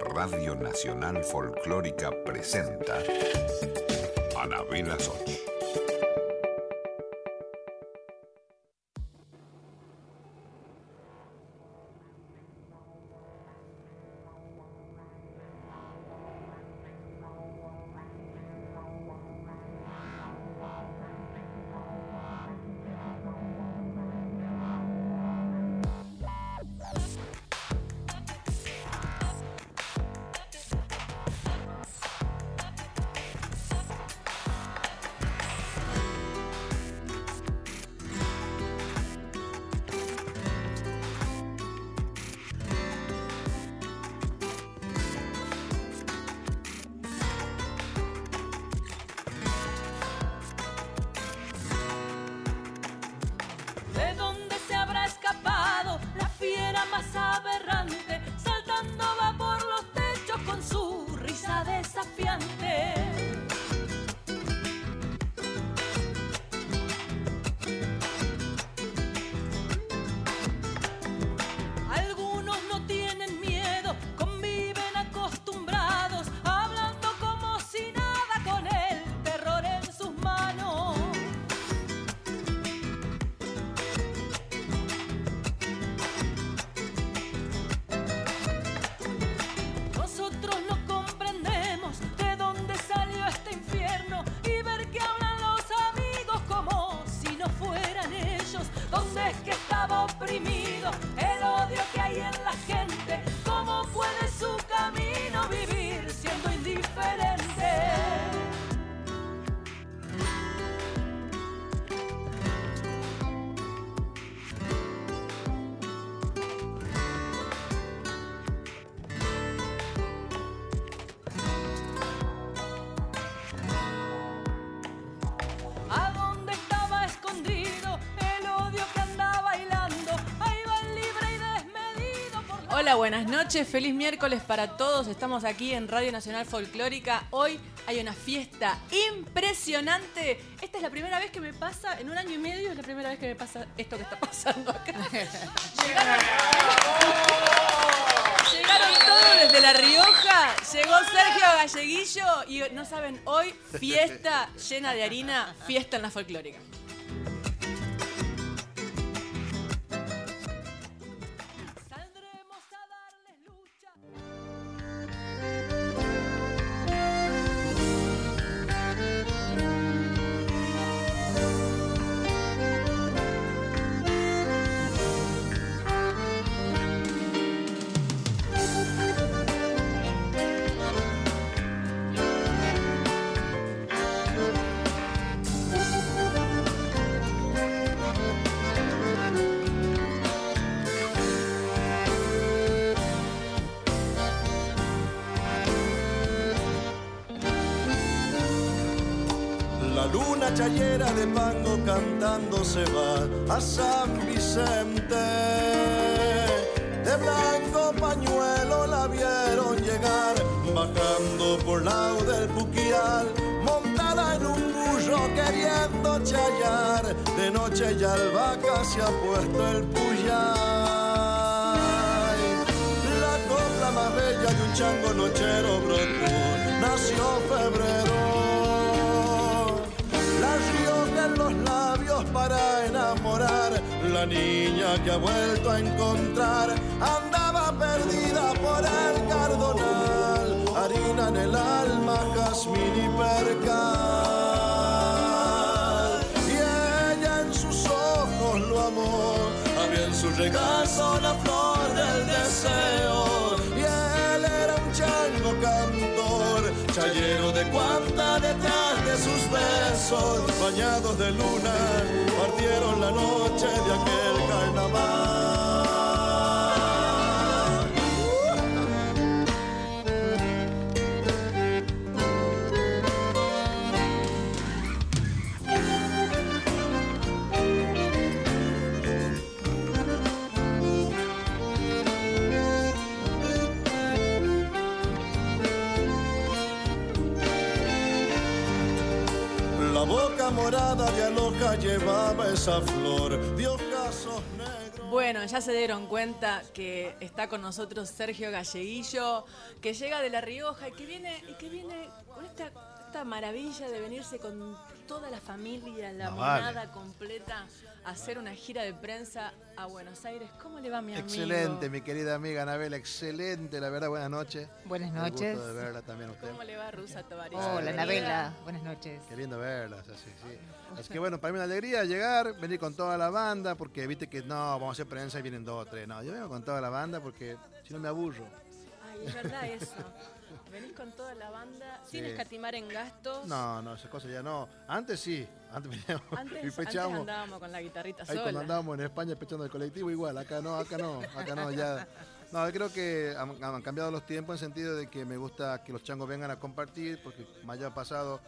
Radio Nacional Folclórica presenta Anabela. Hola, buenas noches, feliz miércoles para todos. Estamos aquí en Radio Nacional Folclórica. Hoy hay una fiesta impresionante. Esta es la primera vez que me pasa, en un año y medio es la primera vez que me pasa esto que está pasando acá. Llegaron, llegaron todos desde La Rioja. Llegó Sergio Galleguillo y no saben, hoy fiesta llena de harina, fiesta en la folclórica. Se va a San Vicente. De blanco pañuelo la vieron llegar, bajando por lao del Puquial, montada en un burro queriendo chayar. De noche ya al vaca se ha puesto el puyay. La copla más bella de un chango nochero brotó, nació febrero. La Rioja en los para enamorar, la niña que ha vuelto a encontrar, andaba perdida por el cardonal, harina en el alma, jazmín y percal. Y ella en sus ojos lo amó, había en su regazo la flor del deseo. Chayero de cuanta detrás de sus besos, bañados de luna, partieron la noche de aquel Llevaba esa flor de ojazos negros. Bueno, ya se dieron cuenta que está con nosotros Sergio Galleguillo, que llega de La Rioja y que viene, y que viene con esta maravilla de venirse con toda la familia, la No, vale. monada completa, a hacer una gira de prensa a Buenos Aires. ¿Cómo le va mi amigo? Excelente, mi querida amiga Anabela, excelente, la verdad, buenas noches. Buenas noches. gusto de verla también a usted. ¿Cómo le va Rusa Tovaris? Hola. Anabela. Buenas noches. Qué lindo verla, así, sí. Así que bueno, para mí una alegría llegar, venir con toda la banda, porque viste que no, vamos a hacer prensa y vienen dos o tres. No, yo vengo con toda la banda porque si no me aburro. Ay, es verdad eso. Venís con toda la banda sin Sí. escatimar en gastos. No, no, esas cosas ya no. Antes sí, antes veníamos y Antes, antes pechamos. andábamos con la guitarrita Ahí cuando sola. andábamos en España pechando el colectivo, igual, acá no, acá no, acá no, ya. No, creo que han, han cambiado los tiempos en sentido de que me gusta que los changos vengan a compartir, porque mayo pasado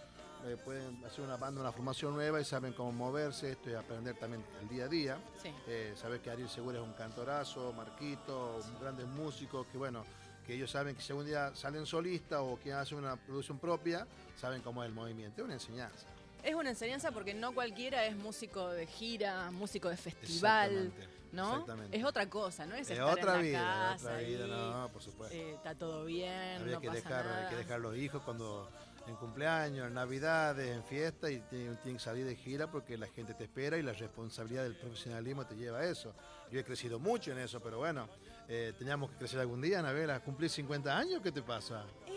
eh, pueden hacer una banda, una formación nueva y saben cómo moverse, esto y aprender también el día a día. Sí. Eh, sabes que Ariel Segura es un cantorazo, Marquito, grandes músicos que bueno, que ellos saben que si algún día salen solistas o que hacen una producción propia, saben cómo es el movimiento, es una enseñanza. Es una enseñanza porque no cualquiera es músico de gira, músico de festival, Exactamente, ¿no? exactamente. Es otra cosa, ¿no? Es, Es estar otra en la vida, casa otra vida, no, por supuesto. eh, está todo bien, Había no que pasa dejar, nada. hay que dejar los hijos cuando en cumpleaños, en navidades, en fiestas y tienen, tienen que salir de gira porque la gente te espera y la responsabilidad del profesionalismo te lleva a eso. Yo he crecido mucho en eso, pero bueno, eh, teníamos que crecer algún día, Anabela. ¿Cumplir 50 años? ¿Qué te pasa? Eh,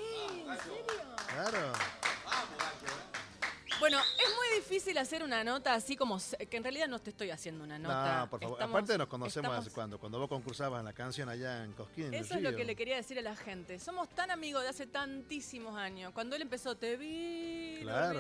¿En serio? Claro. Bueno, es muy difícil hacer una nota así como... Que en realidad no te estoy haciendo una nota. No, por favor. Estamos- Aparte nos conocemos estamos- cuando, cuando vos concursabas en la canción allá en Cosquín. en Eso es lo que le quería decir a la gente. Somos tan amigos de hace tantísimos años. Cuando él empezó, te vi, Claro.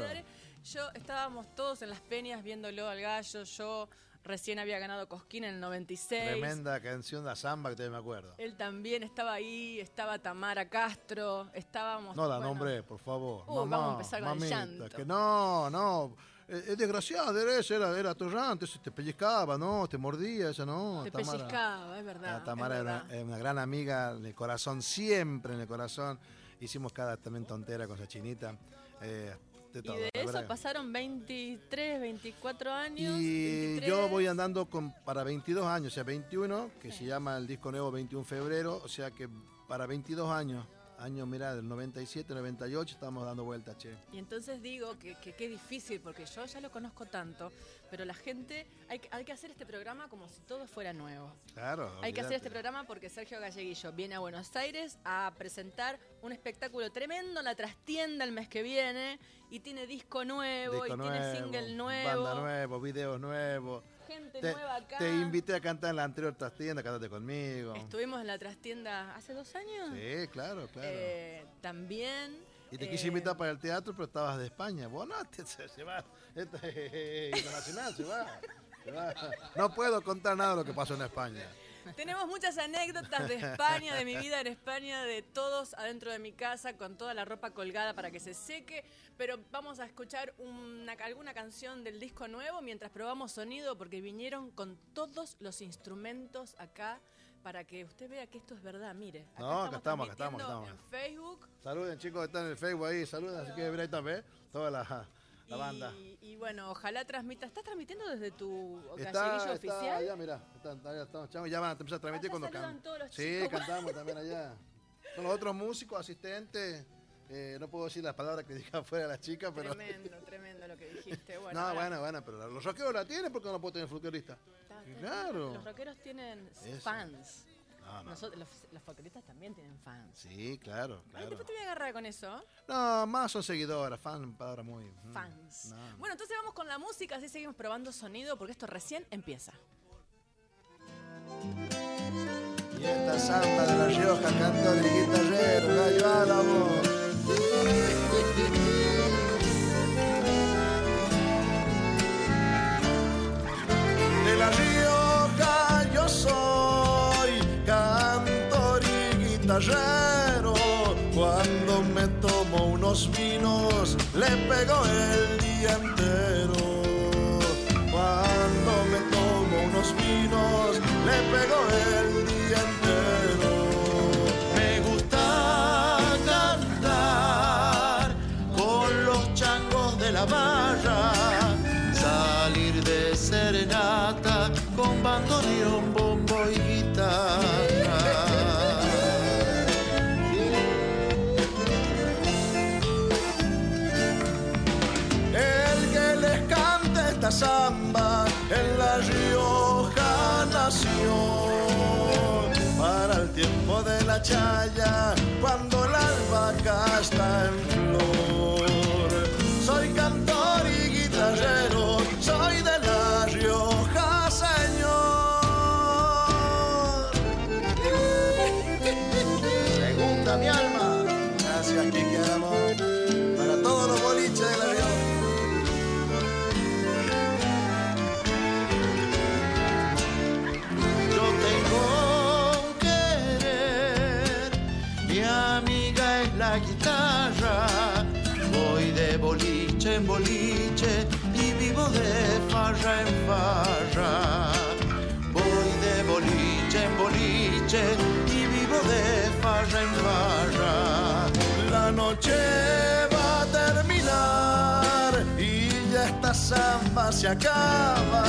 Yo estábamos todos en las peñas viéndolo al gallo. Yo recién había ganado Cosquín en el 96. Tremenda canción de samba que todavía me acuerdo. Él también estaba ahí, estaba Tamara Castro, estábamos... No la bueno, nombré, por favor. Uh, vamos a empezar con el llanto. Que no, no. Es es desgraciado, era eso, era, era atorrante, te pellizcaba, ¿no? Te mordía, eso no. Te Tamara. pellizcaba, es verdad. Tamara es era verdad. era una gran amiga en el corazón, siempre en el corazón. Hicimos cada también tontera con esa chinita. eh, de todo, Y de eso pasaron 23, 24 años. Y 23. yo voy andando con, para 22 años, o sea, 21, que se llama el disco nuevo 21 febrero, o sea que para 22 años, año, mira, del 97, 98, estamos dando vueltas, che. Y entonces digo que que qué difícil, porque yo ya lo conozco tanto, pero la gente, hay, que- hay que hacer este programa como si todo fuera nuevo. Claro. Hay que hacer este programa porque Sergio Galleguillo viene a Buenos Aires a presentar un espectáculo tremendo en la trastienda el mes que viene y tiene disco nuevo Disco y tiene single nuevo, Banda nuevo, videos nuevos. Gente Te, nueva acá. te invité a cantar en la anterior trastienda, cantate conmigo. Estuvimos en la trastienda hace dos años. Sí, claro, claro. Eh, también. y te eh, quise invitar para el teatro, pero estabas de España. Vos no, te- se, se va. Esto es internacional, se va. se va. No puedo contar nada de lo que pasó en España. Tenemos muchas anécdotas de España, de mi vida en España, de todos adentro de mi casa, con toda la ropa colgada para que se seque. Pero vamos a escuchar una, alguna canción del disco nuevo mientras probamos sonido, porque vinieron con todos los instrumentos acá para que usted vea que esto es verdad. Mire, acá No, acá estamos, acá estamos, transmitiendo estamos. En Facebook. Saluden, chicos, que están en el Facebook ahí. Saluden, así que ver ahí también, toda la, la banda. Y, y bueno, ojalá transmita. ¿Estás transmitiendo desde tu Está, está oficial? allá, mirá. Están, allá estamos, chavos, ya van a empezar a transmitir Ah, cuando cantan. Sí, chicos. cantamos también allá. Son los otros músicos, asistentes. eh, no puedo decir las palabras que dije afuera las chicas, pero. Tremendo, tremendo lo que dijiste. Bueno, no, ahora- bueno, bueno, pero los rockeros la tienen porque no puedo tener. Está- está- Claro. Los rockeros tienen Eso. fans. No, no. Nosotros, los, los folcloristas también tienen fans. Sí, claro, Ay, claro. después te voy a agarrar con eso. No, más son seguidoras, fan, palabra muy. mm, Fans. no. Bueno, entonces vamos con la música, así seguimos probando sonido, porque esto recién empieza. Y esta samba de La Rioja el guitarrero, gallo álamo. Cuando me tomo unos vinos, le pego el día entero. Cuando me tomo unos vinos, le pego el día entero. Samba en La Rioja nació. Para el tiempo de la chaya, cuando Voy de boliche en boliche y vivo de farra en farra. La noche va a terminar y ya esta samba se acaba.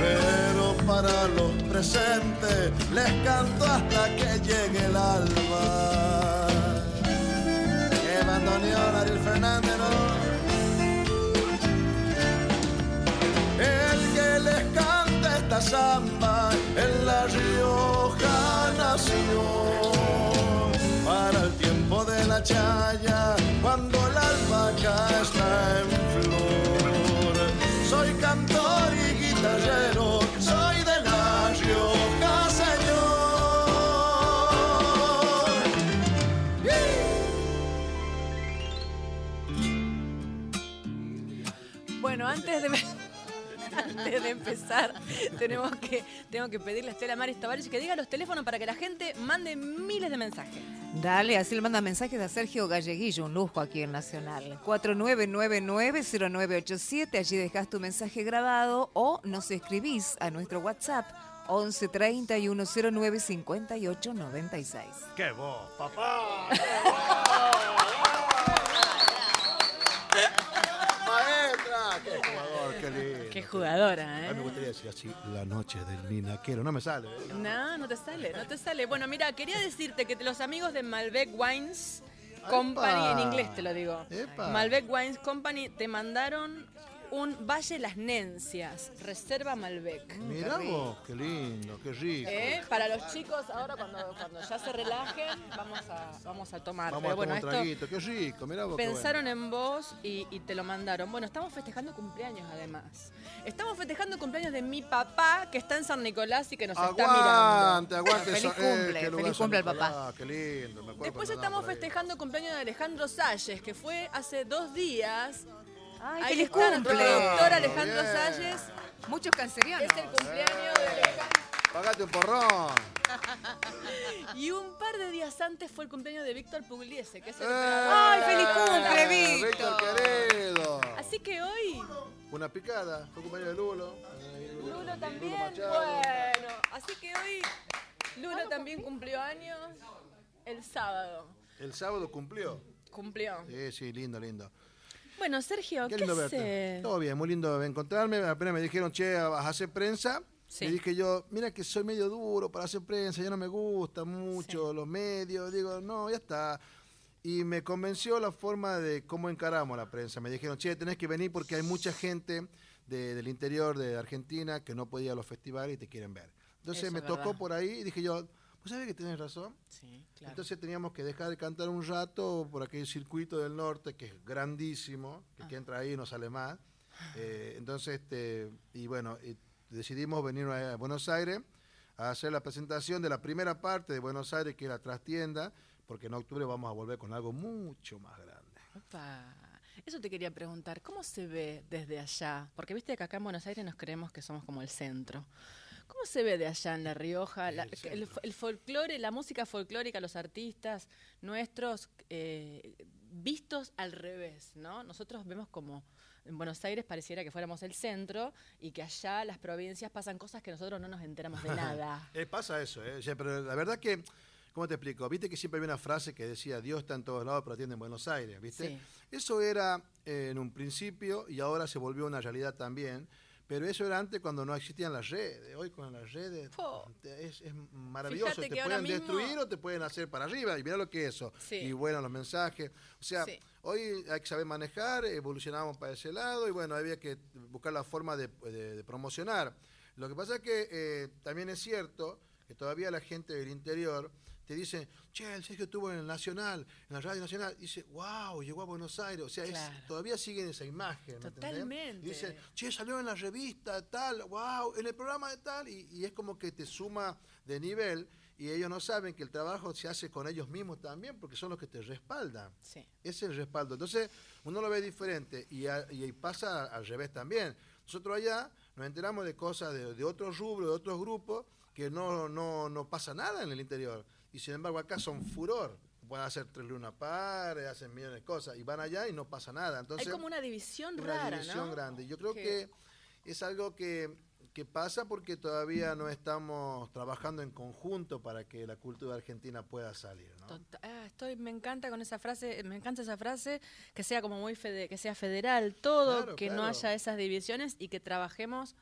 Pero para los presentes les canto hasta que llegue el alba. Que bandoneón Ariel Fernández, samba en La Rioja nació. Para el tiempo de la chaya, cuando la albahaca está en flor. Soy cantor y guitarrero, soy de La Rioja, señor. Bueno, antes de, antes de empezar, tenemos que, tengo que pedirle a Estela Maris Tavares que diga los teléfonos para que la gente mande miles de mensajes. Dale, así le manda mensajes a Sergio Galleguillo, un lujo aquí en Nacional. 4999-0987, allí dejas tu mensaje grabado o nos escribís a nuestro WhatsApp 11 30 y 109 58 96. ¡Qué vos, papá! ¡Maestra! ¡Qué jugador, qué jugadora, A mí me ¿eh? gustaría decir así, la noche del minaquero. No me sale. ¿eh? No, no te sale, no te sale. Bueno, mira, quería decirte que los amigos de Malbec Wines Company, ¡Epa! en inglés te lo digo. ¡Epa! Malbec Wines Company te mandaron un Valle Las Nencias, Reserva Malbec. Mirá vos, qué lindo, qué rico. ¿Eh? Para los chicos, ahora cuando, cuando ya se relajen, vamos a, vamos a tomar. Vamos Pero a bueno, tomar un esto traguito, qué rico, mirá vos. pensaron en vos y, y te lo mandaron. Bueno, estamos festejando cumpleaños además. Estamos festejando cumpleaños de mi papá, que está en San Nicolás y que nos está mirando. Aguante, aguante. Feliz eso- cumple, feliz cumple al papá. Qué lindo, me acuerdo Después estamos festejando cumpleaños de Alejandro Salles, que fue hace dos días. Ay, Ahí nuestro cumple. productor Alejandro Bien. Salles. Muchos cancerianos. Es el cumpleaños de Alejandro. Pagate un porrón. Y un par de días antes fue el cumpleaños de Víctor Pugliese, que es el ¡Eh! ¡Ay, feliz cumple, Eh, Víctor! querido. Así que hoy, Una picada, fue cumpleaños de Lulo. Eh, Lulo también. Bueno, así que hoy Lulo también cumplió años el sábado. El sábado cumplió. Cumplió. Sí, sí, lindo, lindo. Bueno, Sergio, Qué ¿qué, lindo verte. Todo bien, muy lindo encontrarme. Apenas me dijeron, che, vas a hacer prensa. Sí. Le dije yo, mira que soy medio duro para hacer prensa, ya no me gusta mucho los medios. Digo, no, ya está. Y me convenció la forma de cómo encaramos la prensa. Me dijeron, che, tenés que venir porque hay mucha gente de- del interior de Argentina que no podía ir a los festivales y te quieren ver. Entonces Eso me tocó verdad. por ahí y dije yo, ¿vos sabés que tenés razón? Sí, claro. Entonces teníamos que dejar de cantar un rato por aquel circuito del norte que es grandísimo, que, que entra ahí y no sale más. Eh, entonces, este, y bueno, y decidimos venir a Buenos Aires a hacer la presentación de la primera parte de Buenos Aires, que es la trastienda, porque en octubre vamos a volver con algo mucho más grande. Opa. Eso te quería preguntar, ¿cómo se ve desde allá? Porque viste que acá en Buenos Aires nos creemos que somos como el centro. ¿Cómo se ve de allá en La Rioja? La- El folclore, la música folclórica, los artistas nuestros eh, vistos al revés, ¿no? Nosotros vemos como en Buenos Aires pareciera que fuéramos el centro y que allá las provincias pasan cosas que nosotros no nos enteramos de nada. Eh, pasa eso, eh, o sea, pero la verdad que, ¿cómo te explico? Viste que siempre había una frase que decía, Dios está en todos lados, pero atiende en Buenos Aires, ¿viste? Sí. Eso era eh, en un principio y ahora se volvió una realidad también, Pero eso era antes cuando no existían las redes. Hoy con las redes es, es maravilloso. Fíjate te pueden mismo- destruir o te pueden hacer para arriba. Y mira lo que es eso. Sí. Y bueno, los mensajes. O sea, Sí. hoy hay que saber manejar, evolucionamos para ese lado y bueno, había que buscar la forma de, de- de promocionar. Lo que pasa es que eh, también es cierto que todavía la gente del interior te dice, che, el Sergio estuvo en el Nacional, en la Radio Nacional, y dice, wow, llegó a Buenos Aires. O sea, es- todavía siguen esa imagen. Totalmente. Y dice, che, salió en la revista tal, wow, en el programa de tal, y, y es como que te suma de nivel y ellos no saben que el trabajo se hace con ellos mismos también porque son los que te respaldan. Sí. Es el respaldo. Entonces, uno lo ve diferente y, a- y pasa al revés también. Nosotros allá nos enteramos de cosas de, de otros rubros, de otros grupos, que no, no, no pasa nada en el interior. Y sin embargo acá son furor. Pueden hacer tres lunas pares, hacen millones de cosas, y van allá y no pasa nada. Entonces, Hay como una división una rara, división ¿no? grande. Yo creo Que- que es algo que, que pasa porque todavía no estamos trabajando en conjunto para que la cultura argentina pueda salir. ¿no? Tota- ah, estoy, me encanta con esa frase, me encanta esa frase, que sea como muy fede- que sea federal todo, Claro, que no haya esas divisiones y que trabajemos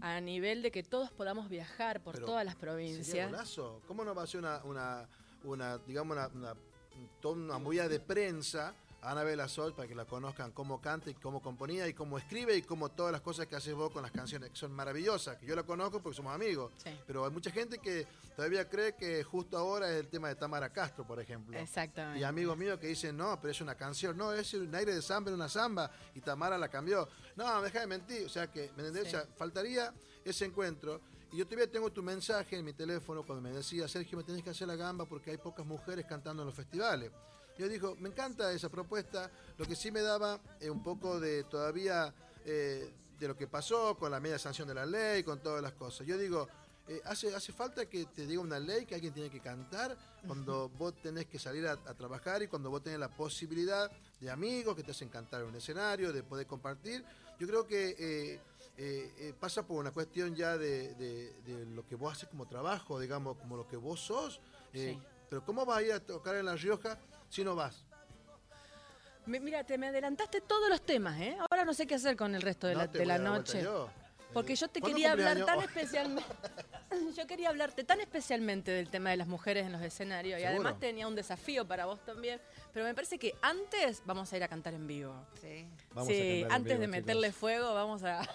a nivel de que todos podamos viajar por Pero todas las Sería provincias. golazo. ¿Cómo no va a ser una, una, una digamos, una, una, toda una movida de prensa a Anabela Sol para que la conozcan cómo canta y cómo componía y cómo escribe y cómo todas las cosas que haces vos con las canciones que son maravillosas, que yo la conozco porque somos amigos. Sí. Pero hay mucha gente que todavía cree que justo ahora es el tema de Tamara Castro, por ejemplo. Exactamente. Y amigos míos que dicen, no, pero es una canción, no, es un aire de samba, una samba, y Tamara la cambió. No, deja de mentir, o sea que, ¿me entendés? Sí. O sea, faltaría ese encuentro. Y yo todavía tengo tu mensaje en mi teléfono cuando me decía, Sergio, me tenés que hacer la gamba porque hay pocas mujeres cantando en los festivales. Yo digo, me encanta esa propuesta, lo que sí me daba eh, un poco de todavía eh, de lo que pasó con la media sanción de la ley, con todas las cosas. Yo digo, eh, hace, hace falta que te diga una ley que alguien tiene que cantar cuando vos tenés que salir a, a trabajar y cuando vos tenés la posibilidad de amigos que te hacen cantar en un escenario, de poder compartir. Yo creo que eh, pasa por una cuestión ya de, de- de lo que vos haces como trabajo, digamos, como lo que vos sos. Sí. Pero ¿cómo vas a ir a tocar en La Rioja si no vas? Mira, te me adelantaste todos los temas, ¿eh? Ahora no sé qué hacer con el resto de No la, te de voy la a dar noche. yo. Porque yo te ¿cuándo quería hablar tan especialmente. Yo quería hablarte tan especialmente del tema de las mujeres en los escenarios y además tenía un desafío para vos también. Pero me parece que antes vamos a ir a cantar en vivo. Sí. Vamos a sí, antes vivo, de chicos. meterle fuego, vamos a.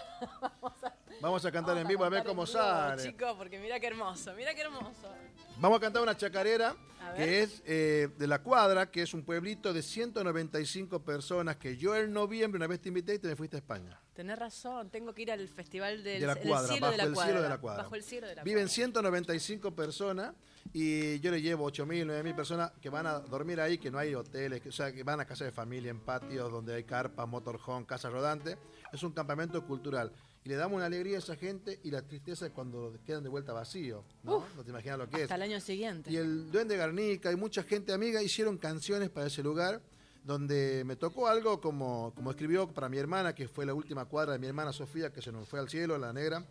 Vamos a cantar vamos en vivo a ver cómo vivo, sale. Chicos, porque mira qué hermoso, mira qué hermoso. Vamos a cantar una chacarera que es eh, de La Cuadra, que es un pueblito de 195 personas que yo en noviembre una vez te invité y te me fuiste a España. Tenés razón, tengo que ir al festival del De la cuadra, cielo bajo de la el cuadra. cielo de la cuadra. Bajo el cielo de la Viven cuadra. 195 personas y yo le llevo 8.000, 9.000 personas que van a dormir ahí, que no hay hoteles, que, o sea, que van a casa de familia, en patios donde hay carpas, motorhome, casas rodantes. Es un campamento cultural. Y le damos una alegría a esa gente y la tristeza es cuando quedan de vuelta vacíos. ¿no? no te imaginas lo que es. Hasta el año siguiente. Y el Duende Garnica y mucha gente amiga hicieron canciones para ese lugar donde me tocó algo como, como escribió para mi hermana, que fue la última cuadra de mi hermana Sofía, que se nos fue al cielo, la negra,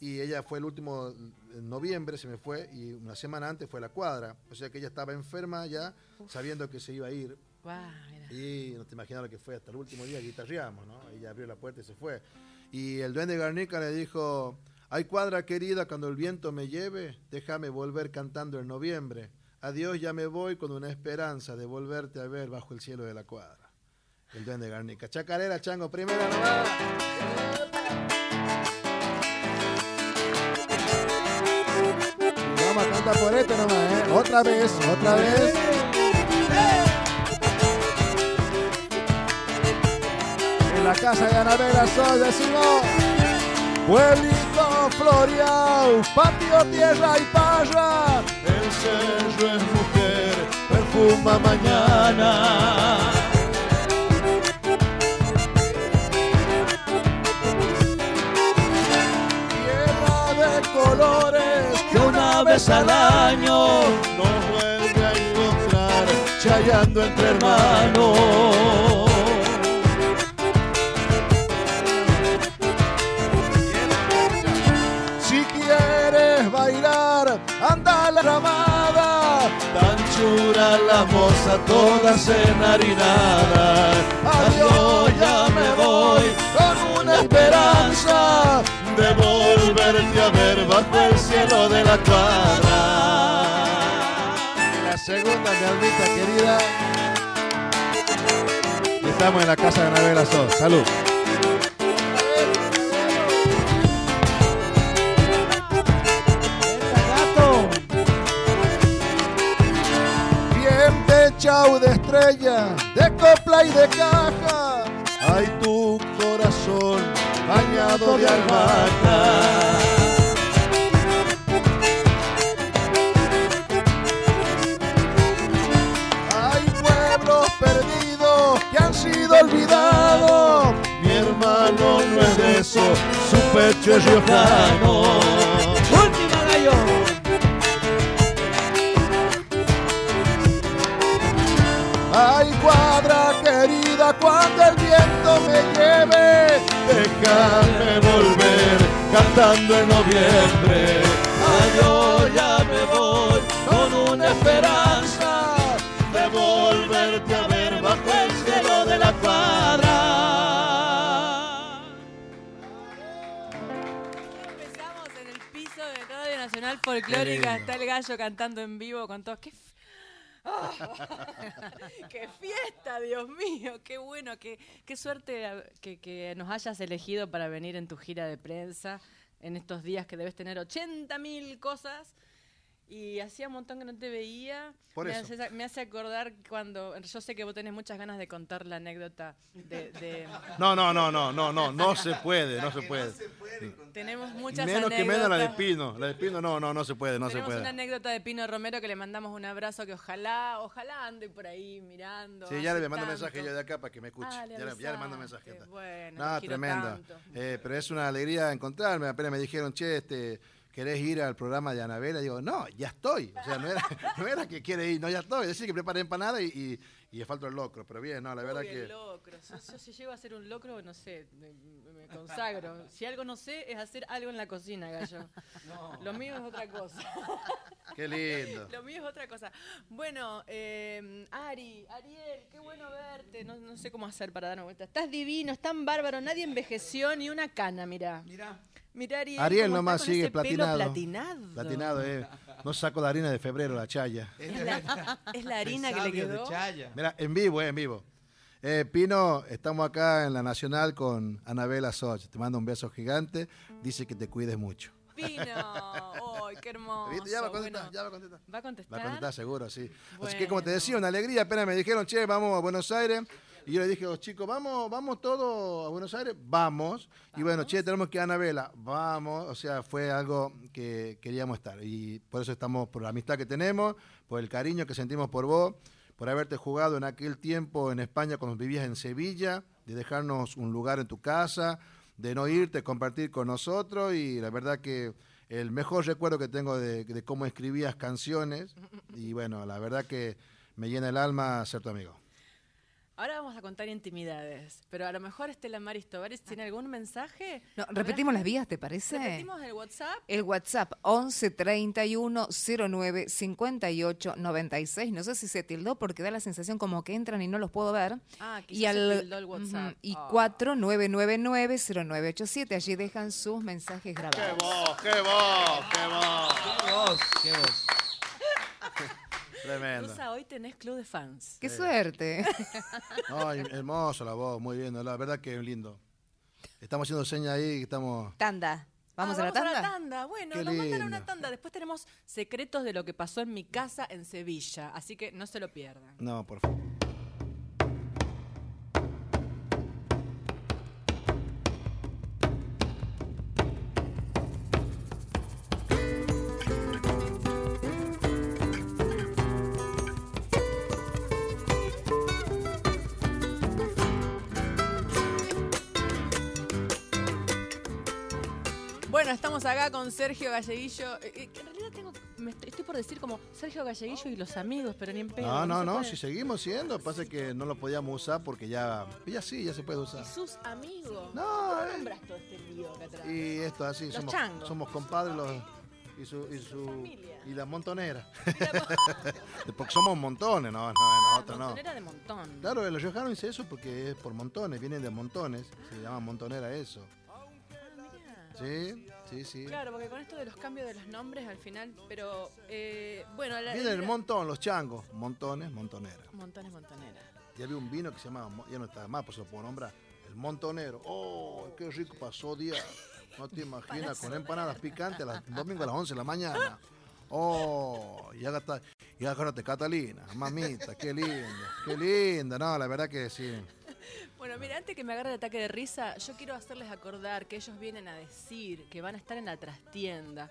y ella fue el último, en noviembre se me fue, y una semana antes fue la cuadra, o sea que ella estaba enferma ya, sabiendo que se iba a ir, y no te imaginas lo que fue hasta el último día guitarreamos, ¿no? Ella abrió la puerta y se fue. Y el duende Garnica le dijo, hay cuadra querida, cuando el viento me lleve, déjame volver cantando en noviembre. Adiós, ya me voy con una esperanza de volverte a ver bajo el cielo de la cuadra. El duende Garnica. Chacarera, chango, primera Vamos a cantar por este nomás, ¿eh? Otra vez, otra vez. En la casa de Anabela Sol decimos Pueblito floreado, patio, tierra y parra El cerro es mujer, perfuma mañana. Tierra de colores que una vez al año Nos vuelve a encontrar chayando entre hermanos la moza, todas enharinadas. Adiós, ya me voy con una esperanza de volverte a ver bajo el cielo de la cuadra. La segunda, mi almita querida. Estamos en la casa de Anabela Sos. Salud. Techao de estrella, de copla y de caja. Ay, tu corazón bañado de albahaca. Hay pueblos perdidos que han sido olvidados. Mi hermano no es de eso, su pecho es riojano. Ay, cuadra querida, cuando el viento me lleve, Déjame volver cantando en noviembre. Ay, yo ya me voy con una esperanza de volverte a ver bajo el cielo de la cuadra. Empezamos en el piso de Radio Nacional Folclórica. Está el gallo cantando en vivo con todos. ¡Qué, ¡Qué fiesta, Dios mío! ¡Qué bueno! ¡Qué, qué suerte que, que nos hayas elegido para venir en tu gira de prensa en estos días que debes tener 80 mil cosas. Y hacía un montón que no te veía. Por me, eso. Hace, me hace acordar cuando. Yo sé que vos tenés muchas ganas de contar la anécdota de. de- No, no, no, no, no, no, no se puede, no se puede. tenemos muchas Menos anécdotas. que menos la de Pino. La de Pino no, no, no se puede, no se Tenemos una puede. anécdota de Pino Romero que le mandamos un abrazo que ojalá, ojalá ande por ahí mirando. Sí, ya le mando tanto. mensaje yo de acá para que me escuche. Ah, le ya, le, ya le mando mensaje. Bueno, No, tremendo. Eh, pero es una alegría encontrarme. Apenas me dijeron, che, este, ¿querés ir al programa de Anabela? Digo, no, ya estoy. O sea, no era, no era que quiere ir, no, ya estoy. Es decir, que preparé empanada y, y, y le falta el locro. Pero bien, no, la verdad Uy, el que... locro. Yo, yo si llego a hacer un locro, no sé, me, me consagro. Si algo no sé, es hacer algo en la cocina, gallo. Lo mío es otra cosa. Qué lindo. Lo mío es otra cosa. Bueno, eh, Ari, Ariel, qué bueno verte. No, no sé cómo hacer para darnos vuelta. Estás divino, estás tan bárbaro. Nadie envejeció ni una cana, mira. Mira. Mira, Ariel. Ariel cómo nomás está con sigue ese pelo platinado. platinado. Platinado, eh. No saco la harina de febrero, la chaya. Es la, es la harina que le quedó. Chaya. Mira, en vivo, eh, en vivo. Eh, Pino, estamos acá en la Nacional con Anabela Soch. Te mando un beso gigante. Dice que te cuides mucho. Pino. ¡Ay, qué hermoso! ¿Viste? Ya va a contestar, Bueno, ya va a contestar. ¿Va a contestar? Va a contestar seguro, sí. Así que como te decía, una alegría. Apenas me dijeron, che, vamos a Buenos Aires. Y yo le dije a los chicos, vamos, vamos todos a Buenos Aires, vamos. Y bueno, che, tenemos que ir a Anabela, vamos. O sea, fue algo que queríamos estar. Y por eso estamos, por la amistad que tenemos, por el cariño que sentimos por vos, por haberte jugado en aquel tiempo en España cuando vivías en Sevilla, de dejarnos un lugar en tu casa, de no irte, compartir con nosotros. Y la verdad que el mejor recuerdo que tengo de, de cómo escribías canciones. Y bueno, la verdad que me llena el alma ser tu amigo. Ahora vamos a contar intimidades. Pero a lo mejor Estela Maris Tovares tiene algún mensaje. No, repetimos las vías, ¿te parece? Repetimos el WhatsApp. El WhatsApp 11 31 09 58 96. No sé si se tildó porque da la sensación como que entran y no los puedo ver. Ah, y quizás se tildó el WhatsApp. Y Ah. 4999 0987. Allí dejan sus mensajes grabados. vos, qué vos, qué vos! Qué voz, qué voz. Tremendo. Rosa, hoy tenés club de fans. ¡Qué suerte! No, hermoso la voz, muy bien, la verdad que es lindo. Estamos haciendo señas ahí, que estamos... Tanda. ¿Vamos Ah, a la tanda? Bueno, Qué nos mandan a una tanda. Después tenemos secretos de lo que pasó en mi casa en Sevilla. Así que no se lo pierdan. No, por favor. Bueno, estamos acá con Sergio Galleguillo. eh, eh, que en realidad tengo, me estoy, estoy por decir como Sergio Galleguillo y los amigos, pero ni en pedo. No, no, no, si seguimos siendo, pasa que no lo podíamos usar porque ya, ya sí, ya se puede Y usar. sus amigos. No, ¿Cómo eh. nombras todo este lío acá atrás? Y esto así, Los somos, changos. somos compadres los... y su, y su y la montonera. Porque somos montones, no, no, Ah, nosotros no. montonera de montón. Claro, el riojano dice eso porque es por montones, vienen de montones, se llama montonera eso. Ah. Sí, sí, sí. Claro, porque con esto de los cambios de los nombres al final, pero eh, bueno, la, Viene el montón, los changos, montones, montonera. montones montonera. Y había un vino que se llamaba, ya no está más, por eso lo puedo nombrar, el montonero. ¡Oh, qué rico pasó día! No te imaginas, con empanadas picantes las, domingo a las 11 de la mañana. ¡Oh! Y está, y acuérdate, Catalina, mamita, qué linda, qué linda. No, la verdad que sí. Bueno, mira, antes que me agarre el ataque de risa, yo quiero hacerles acordar que ellos vienen a decir que van a estar en la trastienda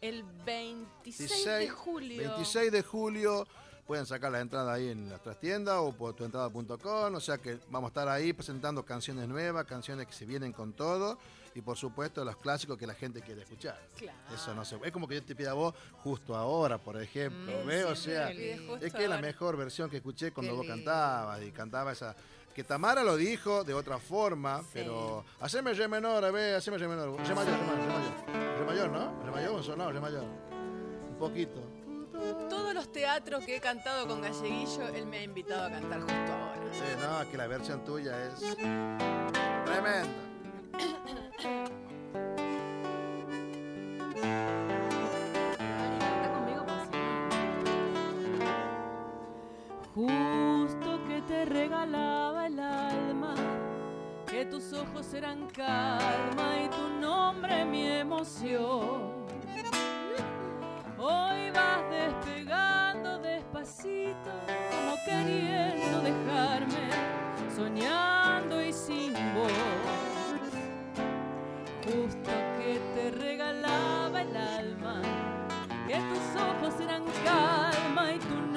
el 26 de julio. 26 de julio. Pueden sacar la entrada ahí en la trastienda o por tuentrada.com. O sea que vamos a estar ahí presentando canciones nuevas, canciones que se vienen con todo. Y por supuesto los clásicos que la gente quiere escuchar. Claro. Eso no sé. Es como que yo te pida a vos justo ahora, por ejemplo. Mm, ¿ves? O sea, es que es la mejor versión que escuché cuando Qué vos cantabas. Y cantaba esa. Que Tamara lo dijo de otra forma, Sí. pero haceme re menor, a ver, haceme re menor. Re mayor, re mayor, re mayor. Re mayor, ¿no? Re mayor, o no, re mayor. Un poquito. Todos los teatros que he cantado con Galleguillo, él me ha invitado a cantar justo ahora. Sí, no, que la versión tuya es tremenda. ojos eran calma y tu nombre mi emoción. Hoy vas despegando despacito, como queriendo dejarme, soñando y sin voz. Justo que te regalaba el alma, que tus ojos eran calma y tu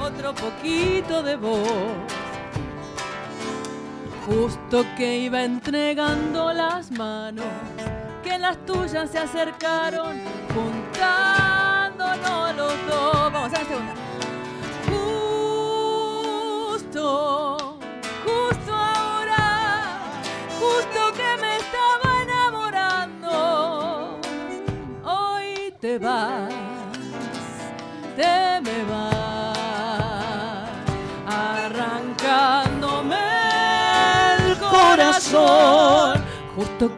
otro poquito de voz. Justo que iba entregando las manos, que las tuyas se acercaron, juntándonos los dos. Vamos a la segunda.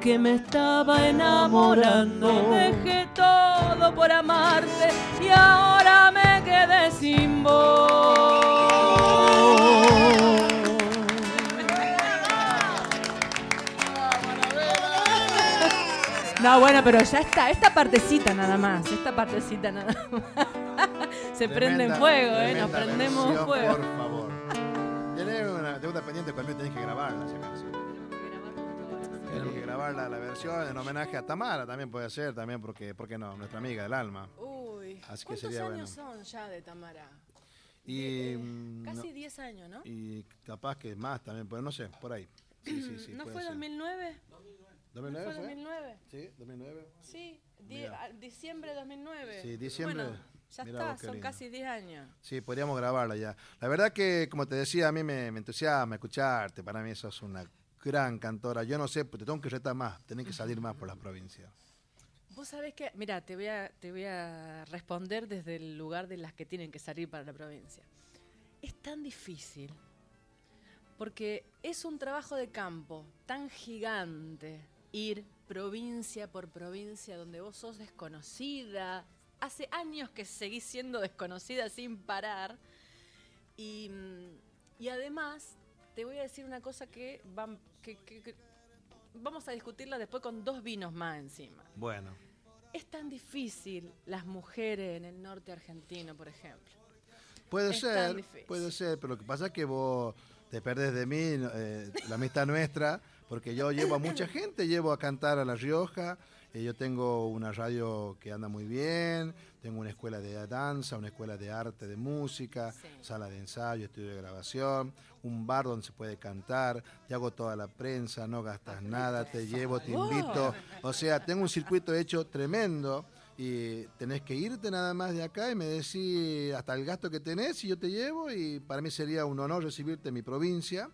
Que me estaba enamorando, dejé todo por amarte y ahora me quedé sin voz. No, bueno, pero ya está, esta partecita nada más, esta partecita nada más. Se prende en fuego, ¿eh? Nos prendemos versión, fuego. Por favor. Tenés una deuda pendiente conmigo, tenés que grabarla grabar la, la versión en homenaje a Tamara, también puede ser, también porque, ¿por qué no? Nuestra amiga del alma. Uy, Así que ¿cuántos sería años bueno. son ya de Tamara? Y, Eh, mm, Casi no- 10 años, ¿no? y capaz que más también, pero no sé, por ahí. Sí, sí, sí. ¿No fue ser. 2009? ¿2009 ¿Fue fue? 2009? Sí, 2009. Sí, di- Mira. a- diciembre de 2009. Sí, diciembre. Bueno, ya Mirá está, son casi 10 años. Sí, podríamos grabarla ya. La verdad que, como te decía, a mí me, me entusiasma escucharte. Para mí sos una gran cantora. Yo no sé, pues, te tengo que retar más. Tenés que salir más por las provincias. Vos sabés que, mira, te voy a, te voy a responder desde el lugar de las que tienen que salir para la provincia. Es tan difícil porque es un trabajo de campo tan gigante ir provincia por provincia donde vos sos desconocida. Hace años que seguís siendo desconocida sin parar. Y, y además, te voy a decir una cosa que, vam- que- que- que vamos a discutirla después con dos vinos más encima. Bueno. Es tan difícil las mujeres en el norte argentino, por ejemplo. Puede Es ser, puede ser, pero lo que pasa es que vos te perdés de mí, eh, la amistad nuestra, porque yo llevo a mucha gente, llevo a cantar a La Rioja Eh, yo tengo una radio que anda muy bien, tengo una escuela de danza, una escuela de arte, de música, Sí. sala de ensayo, estudio de grabación, un bar donde se puede cantar, te hago toda la prensa, no gastas nada, te llevo, te invito. O sea, tengo un circuito hecho tremendo y tenés que irte nada más de acá y me decís hasta el gasto que tenés y yo te llevo y para mí sería un honor recibirte en mi provincia,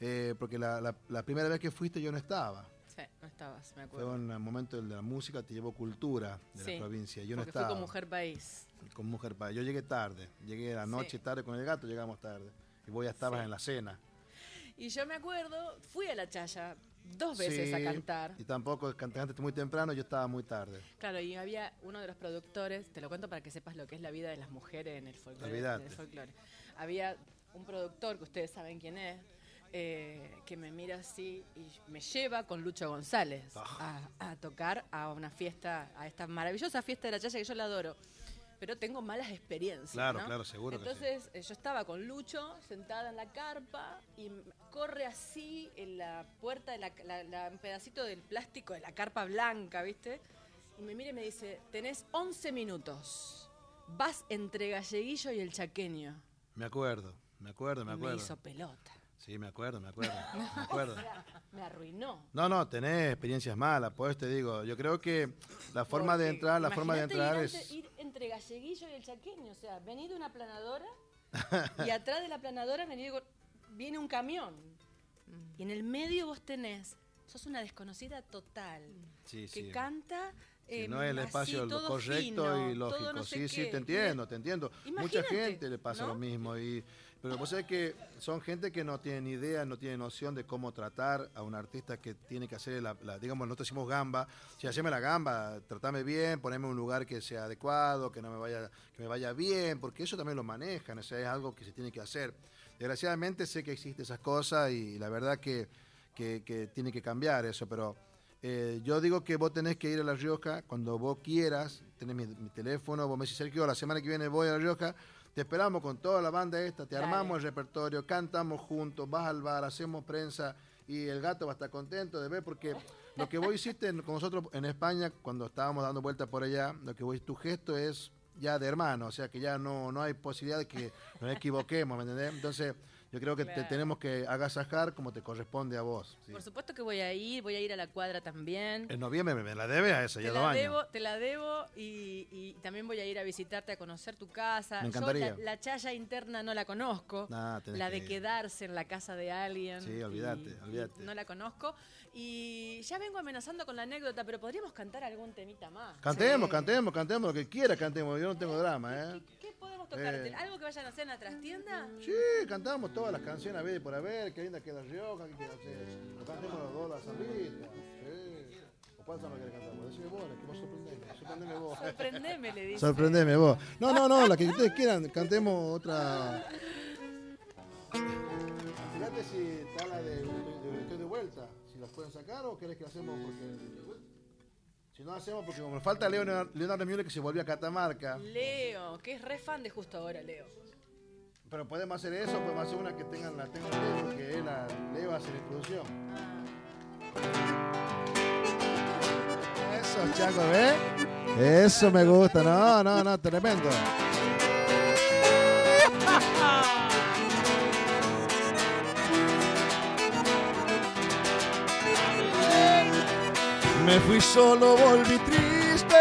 eh, porque la, la- la primera vez que fuiste yo no estaba. Sí, no estabas, me Fue acuerdo. un momento de la música, te llevó cultura de Sí, la provincia. Yo no Porque fui estaba con Mujer País. con mujer para. Yo llegué tarde, llegué la Sí. noche tarde con el gato, llegamos tarde. Y vos ya estabas Sí. en la cena. Y yo me acuerdo, fui a la Chaya dos veces a Sí, cantar. Y tampoco cantaste muy temprano, yo estaba muy tarde. Claro, y había uno de los productores, te lo cuento para que sepas lo que es la vida de las mujeres en el folclore. En el folclore. Había un productor, que ustedes saben quién es, eh, que me mira así y me lleva con Lucho González Ah. a, a tocar a una fiesta, a esta maravillosa fiesta de la Chaya que yo la adoro. Pero tengo malas experiencias. Claro, ¿no? claro, seguro que sí. Entonces eh, yo estaba con Lucho sentada en la carpa y corre así en la puerta, de la, la- la- un pedacito del plástico de la carpa blanca, ¿viste? Y me mira y me dice, tenés 11 minutos. Vas entre Galleguillo y el Chaqueño. Me acuerdo, me acuerdo, me Y acuerdo. Me hizo pelota. Sí, me acuerdo, me acuerdo, me acuerdo. O sea, me arruinó. No, no, tenés experiencias malas, pues te digo. Yo creo que la forma de entrar, la forma de entrar ir es. ir entre Galleguillo y el Chaqueño. O sea, vení de una planadora y atrás de la planadora con- viene un camión. Y en el medio vos tenés, sos una desconocida total. Sí, que sí. canta. Si eh, no es el así, espacio todo correcto fino, y lógico. todo no sé sí, sí, te entiendo, te entiendo. Mucha gente le pasa ¿no? lo mismo. Y, pero vos sabés que son gente que no tienen idea, no tienen noción de cómo tratar a un artista que tiene que hacer, la, la- digamos, nosotros decimos gamba. Si haceme la gamba, tratame bien, poneme un lugar que sea adecuado, que no me vaya, que me vaya bien, porque eso también lo manejan, o sea, es algo que se tiene que hacer. Desgraciadamente sé que existen esas cosas y la verdad que, que, que tiene que cambiar eso, pero eh, yo digo que vos tenés que ir a La Rioja cuando vos quieras, tenés mi, mi teléfono, vos me decís, Sergio, la semana que viene voy a La Rioja, te esperamos con toda la banda esta, te Dale. armamos el repertorio, cantamos juntos, vas al bar, hacemos prensa y el gato va a estar contento de ver porque lo que vos hiciste con nosotros en España cuando estábamos dando vueltas por allá, lo que vos, tu gesto es ya de hermano, o sea que ya no, no hay posibilidad de que nos equivoquemos, ¿me entendés? Entonces yo creo que te tenemos que agasajar como te corresponde a vos. sí. Por supuesto que voy a ir, voy a ir a la cuadra también. En noviembre me, me la debes a esa, Te ya la, años. debo, te la debo y, y también voy a ir a visitarte, a conocer tu casa. Me Yo encantaría. la, la chaya interna no la conozco. Nah, la de quedarse en la casa de alguien. Sí, olvídate, olvídate. No la conozco. Y ya vengo amenazando con la anécdota, pero podríamos cantar algún temita más. Cantemos, Sí. cantemos, cantemos lo que quiera, cantemos. Yo no tengo drama, ¿eh? ¿Qué, qué podemos tocar? Eh. ¿Algo que vayan a hacer en la trastienda? Sí, cantamos todas las canciones a ver por haber, qué linda queda Rioja, qué queda hacer. O cantemos los dos, la zambita. Sí. ¿O cuál samba querés cantar? Decime vos, que vos sorprendeme, sorprendeme vos. Sorprendeme, le dice. Sorprendeme vos. No, no, no, la que ustedes quieran, cantemos otra. Fíjate si está la de, de, Estoy de vuelta, si las pueden sacar o querés que la hacemos porque. Si no hacemos, porque como falta Leonardo, Leonardo Müller que se volvió a Catamarca. Leo, que es re fan de justo ahora, Leo. Pero podemos hacer eso, podemos hacer una que tengan la tengan Leo, porque él la, Leo hace la introducción. Eso, Chaco, ¿ves? Eso me gusta, no, no, no, tremendo. Me fui solo, volví triste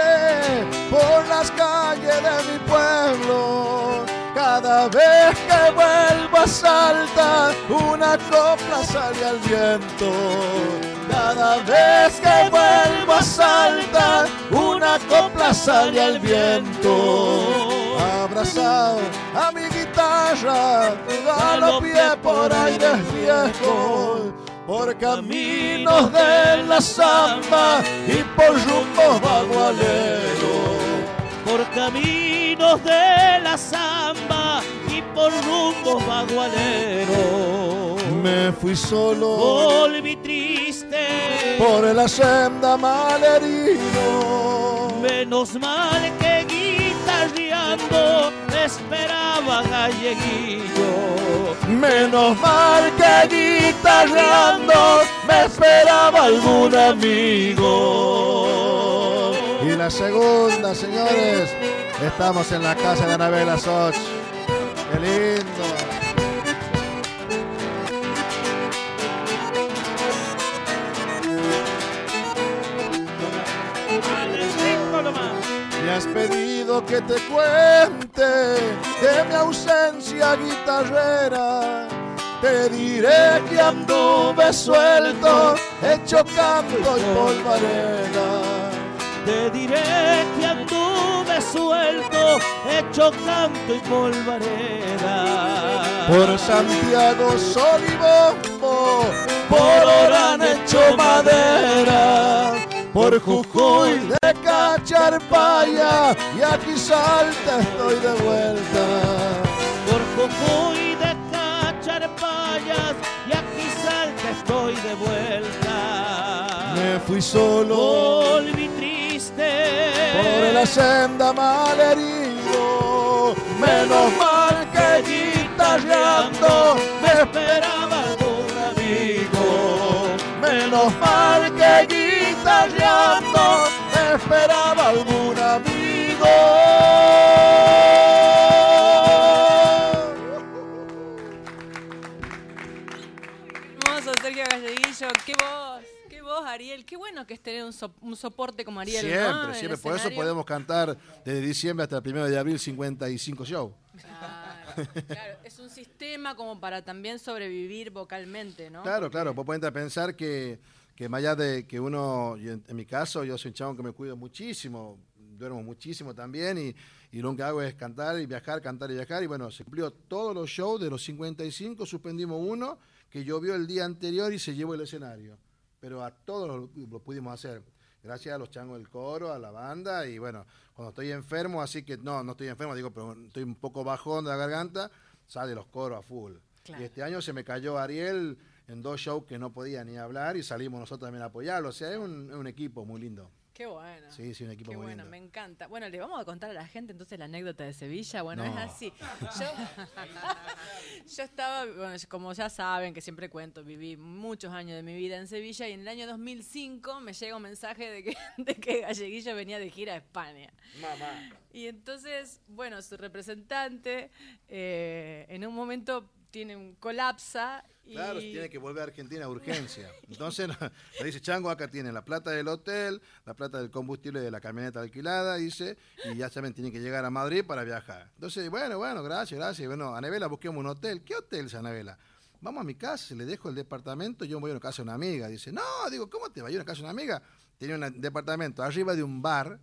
por las calles de mi pueblo. Cada vez que vuelvo a Salta, una copla sale al viento. Cada vez que vuelvo a Salta, una copla sale al viento. Abrazado a mi guitarra, galopié por aires viejos por caminos de la samba y por rumbos bagualeros. por caminos de la samba y por rumbos bagualeros. Me fui solo Volví triste, por la senda malherido. menos mal que guitarreando me esperaba galleguillo. Menos mal que guitarreando me esperaba algún amigo. la segunda, señores. Estamos en la casa de Anabela Soch. Qué lindo. Que te cuente de mi ausencia guitarrera. Te diré que anduve suelto, hecho canto y polvareda. Te diré que anduve suelto, hecho canto y polvareda. Por Santiago sol y bombo, por Orán hecho madera. Por Jujuy de Cacharpaya y aquí salta estoy de vuelta. Por Jujuy de Cacharpayas y aquí salta estoy de vuelta. Me fui solo Volví triste por la senda mal herido. Menos mal que guitarreando me esperaba algún amigo. Menos mal Hermoso, Sergio Galleguillo. Qué voz, qué voz, Ariel. Qué bueno que es tener un, so- un soporte como Ariel. ¿no? Siempre, el siempre. Por eso podemos cantar desde diciembre hasta el primero de abril 55 shows. Claro, claro, es un sistema como para también sobrevivir vocalmente, ¿no? Claro, claro. Vos podés pensar que, que más allá de que uno, en, en mi caso, yo soy un chavo que me cuido muchísimo, duermo muchísimo también y, y lo que hago es cantar y viajar, cantar y viajar. Y bueno, se cumplió todos los shows de los 55, suspendimos uno que llovió el día anterior y se llevó el escenario. Pero a todos lo, lo pudimos hacer. Gracias a los changos del coro, a la banda y bueno, cuando estoy enfermo, así que no, no estoy enfermo, digo, pero estoy un poco bajón de la garganta, sale los coros a full. Claro. Y este año se me cayó Ariel en dos shows que no podía ni hablar y salimos nosotros también a apoyarlo. O sea, es un, es un equipo muy lindo. Qué bueno. Sí, sí, un equipo Qué muy bueno, lindo. me encanta. Bueno, le vamos a contar a la gente entonces la anécdota de Sevilla. Bueno, No. es así. Yo, yo estaba, bueno, como ya saben, que siempre cuento, viví muchos años de mi vida en Sevilla y en el año 2005 me llega un mensaje de que, de que Galleguillo venía de gira a España. Y entonces, bueno, su representante eh, en un momento tiene un colapsa y... Claro, tiene que volver a Argentina a urgencia. Entonces le dice, Chango, acá tiene la plata del hotel, la plata del combustible de la camioneta alquilada, dice, y ya saben, tiene que llegar a Madrid para viajar. Entonces, bueno, bueno, gracias, gracias. Bueno, Anabela, busquemos un hotel. ¿Qué hotel, dice Anabela? Vamos a mi casa, le dejo el departamento, yo me voy a una casa de una amiga. Dice, no, digo, ¿cómo te vas a ir a una casa de una amiga? Tenía un departamento arriba de un bar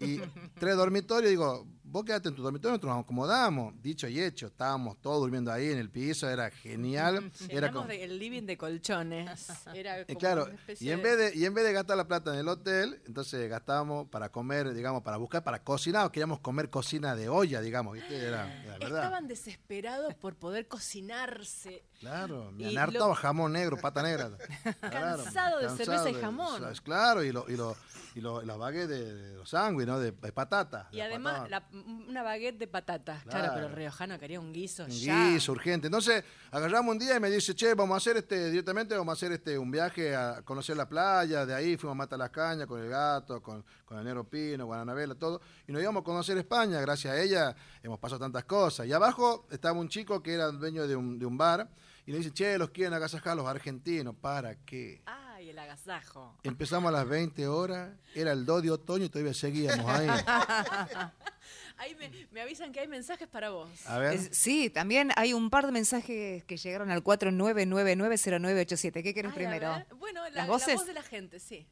y tres dormitorios. Digo, vos quedate en tu dormitorio, nosotros nos acomodamos. Dicho y hecho, estábamos todos durmiendo ahí en el piso, era genial. Era como- el living de colchones. Era como claro, una y en, de- vez de, y en vez de gastar la plata en el hotel, entonces gastábamos para comer, digamos, para buscar, para cocinar, queríamos comer cocina de olla, digamos, ¿viste? Era, era verdad. Estaban desesperados por poder cocinarse. Claro, me han hartado lo- jamón negro, pata negra. Claro, Cansado de cerveza y jamón. ¿sabes? Claro, y, lo, y, lo, y lo- las baguettes de, de los sándwiches, ¿no? De, de patata. Y de además patata. la- una baguette de patatas. Claro, Claro. pero el riojano quería un guiso Un ya. guiso urgente. Entonces, agarramos un día y me dice, che, vamos a hacer este, directamente vamos a hacer este un viaje a conocer la playa, de ahí fuimos a matar las cañas con el gato, con, con el negro Pino, con Anabela, todo, y nos íbamos a conocer España, gracias a ella hemos pasado tantas cosas. Y abajo estaba un chico que era dueño de un, de un bar, y le dice, che, los quieren agasajar los argentinos, ¿para qué? Ay, el agasajo. Empezamos a las 20 horas, era el 2 de otoño y todavía seguíamos ahí. Ahí me, me avisan que hay mensajes para vos. A ver. Es- sí, también hay un par de mensajes que llegaron al 49990987. ¿Qué querés Ay, primero? Bueno, la, ¿Las la voces? voz de la gente, sí.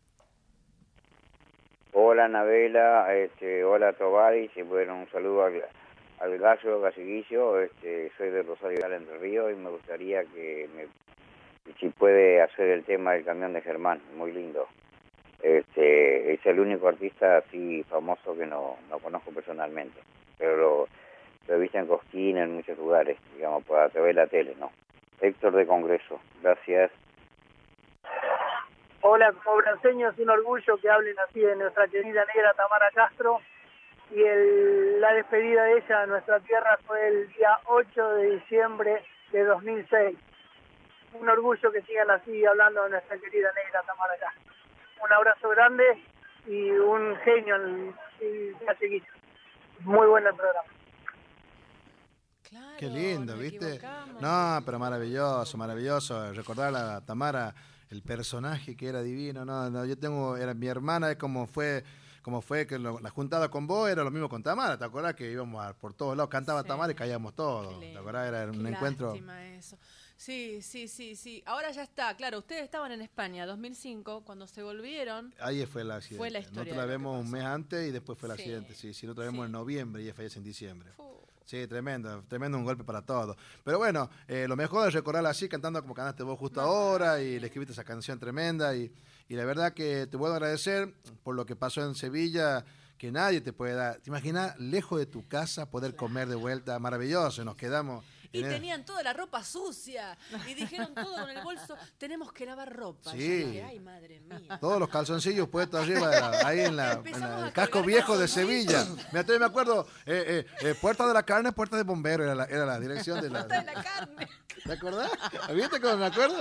Hola Anabela, este, hola Tobaris, y bueno, un saludo al, al gallo Galleguillo, este, soy de Rosario de Entre Río y me gustaría que me, si puede hacer el tema del camión de Germán, muy lindo. Este, es el único artista así famoso que no, no conozco personalmente, pero lo, he visto en Cosquín, en muchos lugares, digamos, por a través de la tele, ¿no? Héctor de Congreso, gracias. Hola, como brasileño es un orgullo que hablen así de nuestra querida negra Tamara Castro. Y el- la despedida de ella a nuestra tierra fue el día 8 de diciembre de 2006. Un orgullo que sigan así hablando de nuestra querida negra Tamara Castro. Un abrazo grande y un genio el, el. Muy bueno el programa. Claro, Qué lindo, ¿viste? No, pero maravilloso, maravilloso. Recordar a Tamara, el personaje que era divino. No, no, yo tengo, era mi hermana, es como fue, como fue que lo- la juntada con vos era lo mismo con Tamara. ¿Te acordás que íbamos a- por todos lados? Cantaba Sí. Tamara y caíamos todos. ¿Te acordás? Era un qué encuentro. eso. Sí, sí, sí, sí. Ahora ya está, claro, ustedes estaban en España 2005, cuando se volvieron. Ahí fue el accidente. Fue la historia Nosotros la vemos un mes antes y después fue el Sí. accidente. Sí, la vemos Sí. en noviembre y ella fallece en diciembre. Fu. Sí, tremendo, tremendo un golpe para todos. Pero bueno, eh, lo mejor es recordarla así, cantando como cantaste vos justo ahora y le escribiste esa canción tremenda. Y, y la verdad que te vuelvo a agradecer por lo que pasó en Sevilla, que nadie te puede dar. ¿Te imaginas, lejos de tu casa, poder comer de vuelta? Maravilloso, nos quedamos. Y tenían toda la ropa sucia. Y dijeron todo con el bolso, tenemos que lavar ropa. Sí. Yo dije, ay, madre mía. Todos los calzoncillos puestos arriba, ahí en, la, en el casco viejo de. Sevilla. Todavía me acuerdo, eh, eh, eh, Puerta de la Carne, Puerta de Bombero, era la, era la dirección de la... Está en la carne. ¿Te acordás? ¿Viste cómo me acuerdo?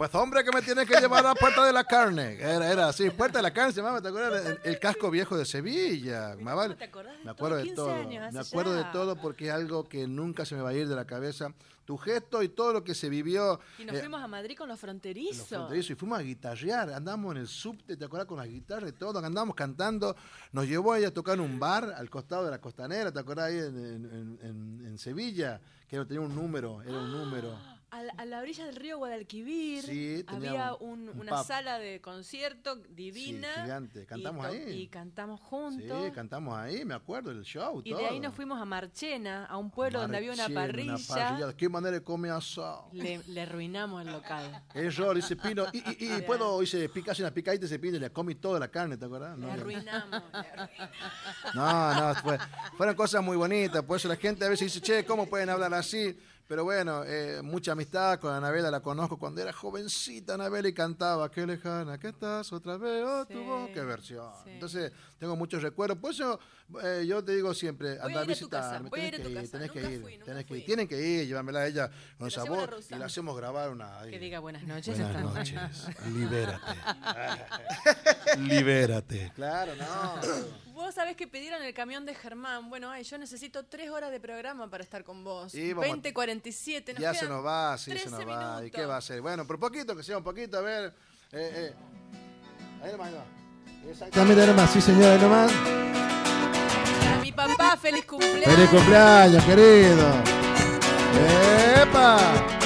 Pues hombre que me tiene que llevar a Puerta de la Carne. Era, era así, Puerta de la Carne se llamaba, ¿te acuerdas? El, el casco viejo de Sevilla. Me, vale- te me acuerdo de 15 todo. años me acuerdo de todo porque es algo que nunca se me va a ir de la cabeza. Tu gesto y todo lo que se vivió. Y nos eh, fuimos a Madrid con los fronterizos. los fronterizos y fuimos a guitarrear, andamos en el subte, ¿te acuerdas? Con las guitarras y todo, andamos cantando, nos llevó ella a tocar en un bar al costado de la costanera, ¿te acuerdas? Ahí en, en- en- en Sevilla, que tenía un número, era un número. A la, a la orilla del río Guadalquivir Sí, había un- un- un una pub. sala de concierto divina. Sí, gigante. y Cantamos to- ahí. Y cantamos juntos. Sí, cantamos ahí, me acuerdo, el show, y todo. de ahí nos fuimos a Marchena, a un pueblo donde había una Marchena, parrilla. ¿Qué manera de comer asado? Le, le arruinamos el local. Error, dice Pino. Y, y, y puedo, dice, picarse una picadita ese Pino y le comí toda la carne, ¿te acuerdas? Le No, arruinamos. le arruinamos. No, no, fue- fueron cosas muy bonitas. Por eso la gente a veces dice, che, ¿cómo pueden hablar así? Pero bueno, eh, mucha amistad con Anabela, la conozco cuando era jovencita Anabela y cantaba, qué lejana que estás, otra vez, oh, tu Sí, voz, qué versión. sí. Entonces, tengo muchos recuerdos. Por eso eh, yo te digo siempre, anda a a tu visitarme. tenés a tu que ir, tenés que ir, fui, tenés que ir. Tienen que ir, llévamela a ella con Le sabor y la hacemos grabar una... ahí. Que diga buenas noches. Buenas noches, libérate. libérate. Claro, no. Vos sabés que pidieron el camión de Germán. Bueno, ay, yo necesito tres horas de programa para estar con vos. Y vamos a- 20.47. nos Ya se nos va, sí, se 13 nos va. ¿Y minutos. qué va a hacer? Bueno, por poquito, que sea un poquito, a ver. Eh, eh. Ahí nomás, ahí nomás. Exactamente, nomás, sí, señora, ahí nomás. Para mi papá, feliz cumpleaños. Feliz cumpleaños, querido. ¡Epa!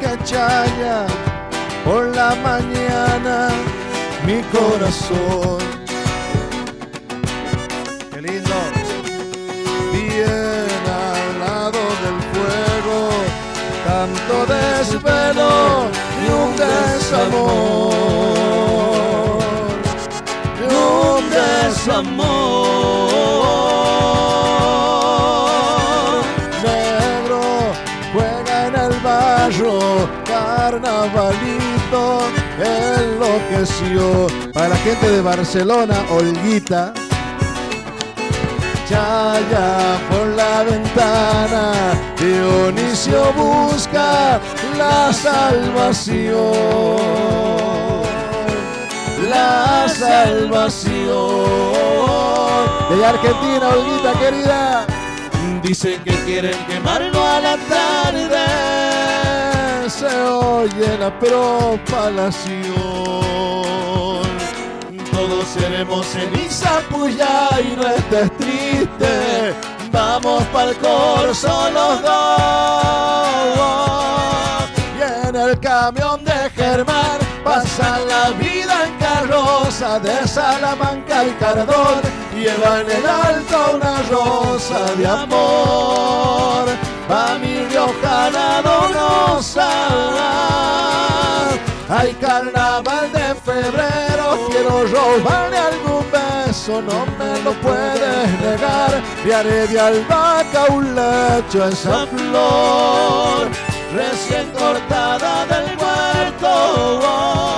Cachaya, por la mañana mi corazón. Qué lindo. Bien al lado del fuego, tanto desvelo y un desamor. Y un desamor. Carnavalito enloqueció. Para la gente de Barcelona, Olguita. Chaya por la ventana, Dionisio busca la salvación. La salvación. De Argentina, Olguita querida. Dicen que quieren quemarlo a la tarde se oye la propalación. Todos seremos ceniza puya y no estés triste. Vamos pa'l corso los dos. Y en el camión de Germán pasa la vida en carroza de Salamanca al Cardón. Lleva en alto una rosa de amor. A mi riojana donosa. Hay carnaval de febrero, quiero robarle algún beso, no me lo puedes negar. Le haré de albahaca un lecho esa flor. recién cortada del huerto.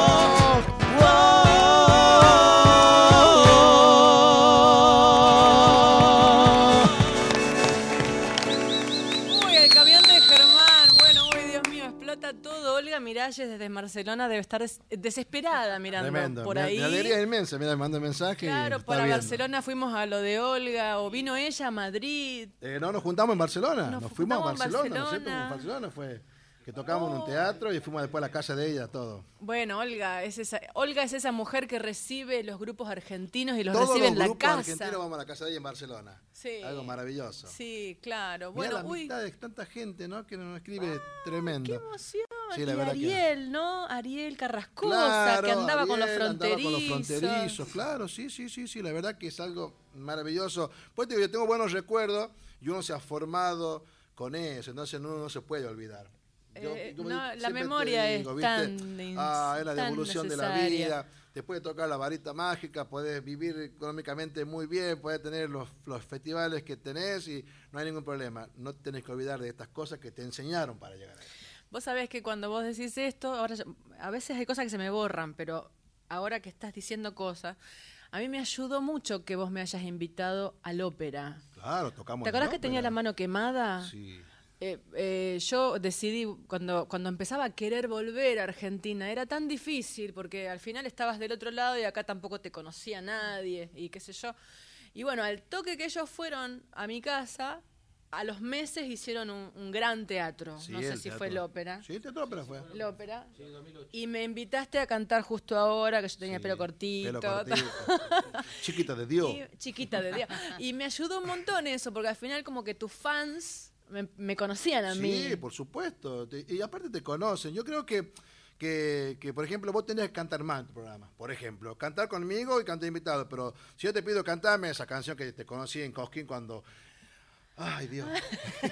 Barcelona debe estar des- desesperada mirando Tremendo. por ahí. Mi alegría inmensa. Mira, me manda mensaje. Claro, para viendo. Barcelona fuimos a lo de Olga o vino ella a Madrid. Eh, no, nos juntamos en Barcelona. Nos Nos, fuimos a Barcelona, ¿no es cierto? Barcelona fue que tocamos en un teatro y fuimos después a la casa de ella, todo. Bueno, Olga es esa, Olga es esa mujer que recibe los grupos argentinos y los Todos recibe los en la grupos casa. argentinos vamos a la casa de ella en Barcelona. Sí. Algo maravilloso. Sí, claro. Bueno, Bueno, la uy, mitad de tanta gente, ¿no? Que nos escribe tremendo. qué emoción. Sí, la y que- Ariel, ¿no? Ariel Carrascosa, Claro, que andaba con los Ariel andaba fronterizos. con los fronterizos, claro, sí, sí, sí, sí, la verdad que es algo maravilloso. Pues digo, yo tengo buenos recuerdos y uno se ha formado con eso, entonces uno no se puede olvidar. Yo- Eh, yo no, la memoria es ¿viste? tan Ah, es la devolución de la vida. Te puede tocar la varita mágica, puedes vivir económicamente muy bien, puedes tener los, los festivales que tenés y no hay ningún problema. No tenés que olvidar de estas cosas que te enseñaron para llegar ahí. Vos sabés que cuando vos decís esto, ahora a veces hay cosas que se me borran, pero ahora que estás diciendo cosas, a mí me ayudó mucho que vos me hayas invitado al ópera. Claro, tocamos. ¿Te acordás que tenía la mano quemada? Sí. Eh, eh, yo decidí, cuando, cuando empezaba a querer volver a Argentina, era tan difícil porque al final estabas del otro lado y acá tampoco te conocía nadie y qué sé yo. Y bueno, al toque que ellos fueron a mi casa, a los meses hicieron un, un gran teatro. Sí, no sé si teatro. fue el ópera. Sí, el teatro ópera fue. El ópera. Y me invitaste a cantar justo ahora, que yo tenía Sí, pelo cortito. pelo cortito. Chiquita de Dios. Y- chiquita de día. Y me ayudó un montón eso, porque al final como que tus fans me, me conocían a mí. Sí, por supuesto. Te- y aparte te conocen. Yo creo que, que, que, por ejemplo, vos tenés que cantar más en tu programa. Por ejemplo, cantar conmigo y cantar invitado. Pero si yo te pido cantarme esa canción que te conocí en Cosquín cuando... Ay, Dios.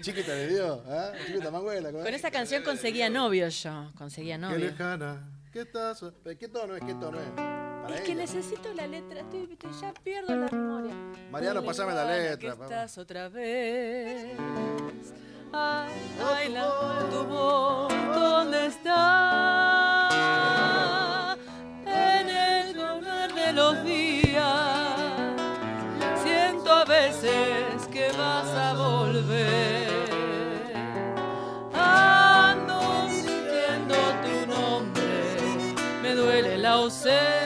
Chiquita de Dios. ¿ah? Chiquita manguela. Con esa canción conseguía novio yo, conseguía Qué novio. lejana. ¿Qué estás? ¿Qué tono es? ¿Qué tono es? Es que necesito la letra, estoy, estoy- ya pierdo la memoria. Mariano, pasame la letra, Que estás otra vez. Ay, ay, la, tu voz, ¿dónde está? En el correr de los días. Siento a veces que vas a volver. Ando sintiendo tu nombre, me duele la ausencia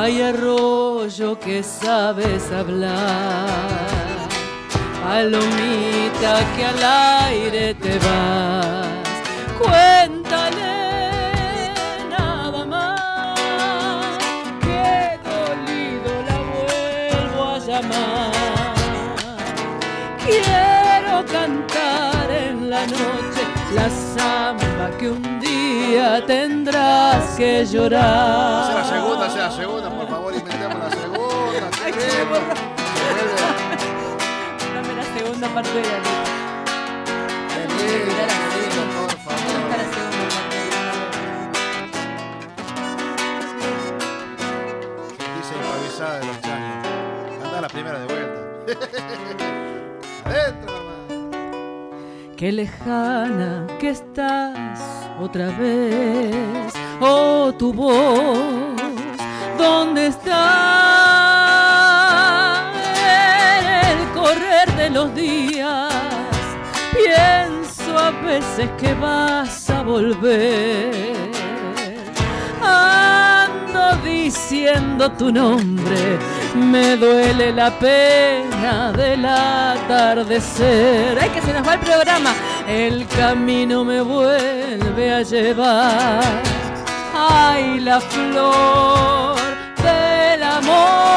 Hay arroyo que sabes hablar, palomita que al aire te vas. Cuéntale nada más que dolido la vuelvo a llamar. Quiero cantar en la noche la samba que un día tendrás que llorar. Sea la segunda, sea la segunda, por favor, inventemos la segunda. Ay. Dame la segunda parte de la letra. Por favor. de los changos. Anda la primera de vuelta. Adentro, mamá. Qué lejana que estás otra vez. Oh, tu voz, ¿dónde está? El correr de los días, pienso a veces que vas a volver. Ando diciendo tu nombre, me duele la pena del atardecer. Ay, que se nos va el programa. El camino me vuelve a llevar. Ay, la flor del amor.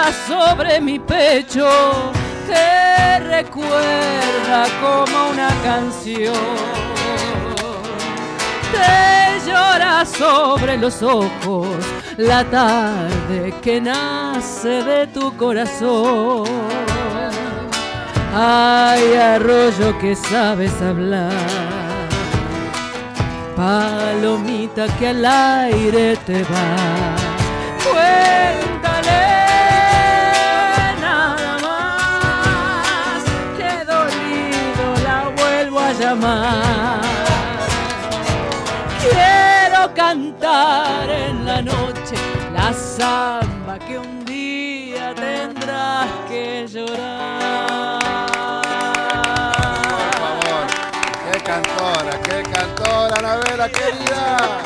Llora sobre mi pecho, te recuerda como una canción. Te llora sobre los ojos la tarde que nace de tu corazón. Ay, arroyo que sabes hablar, palomita que al aire te va. Cuéntale nada más que dolido la vuelvo a llamar. Quiero cantar en la noche la samba que un día tendrás que llorar. Cantora, qué cantora, Anabela querida.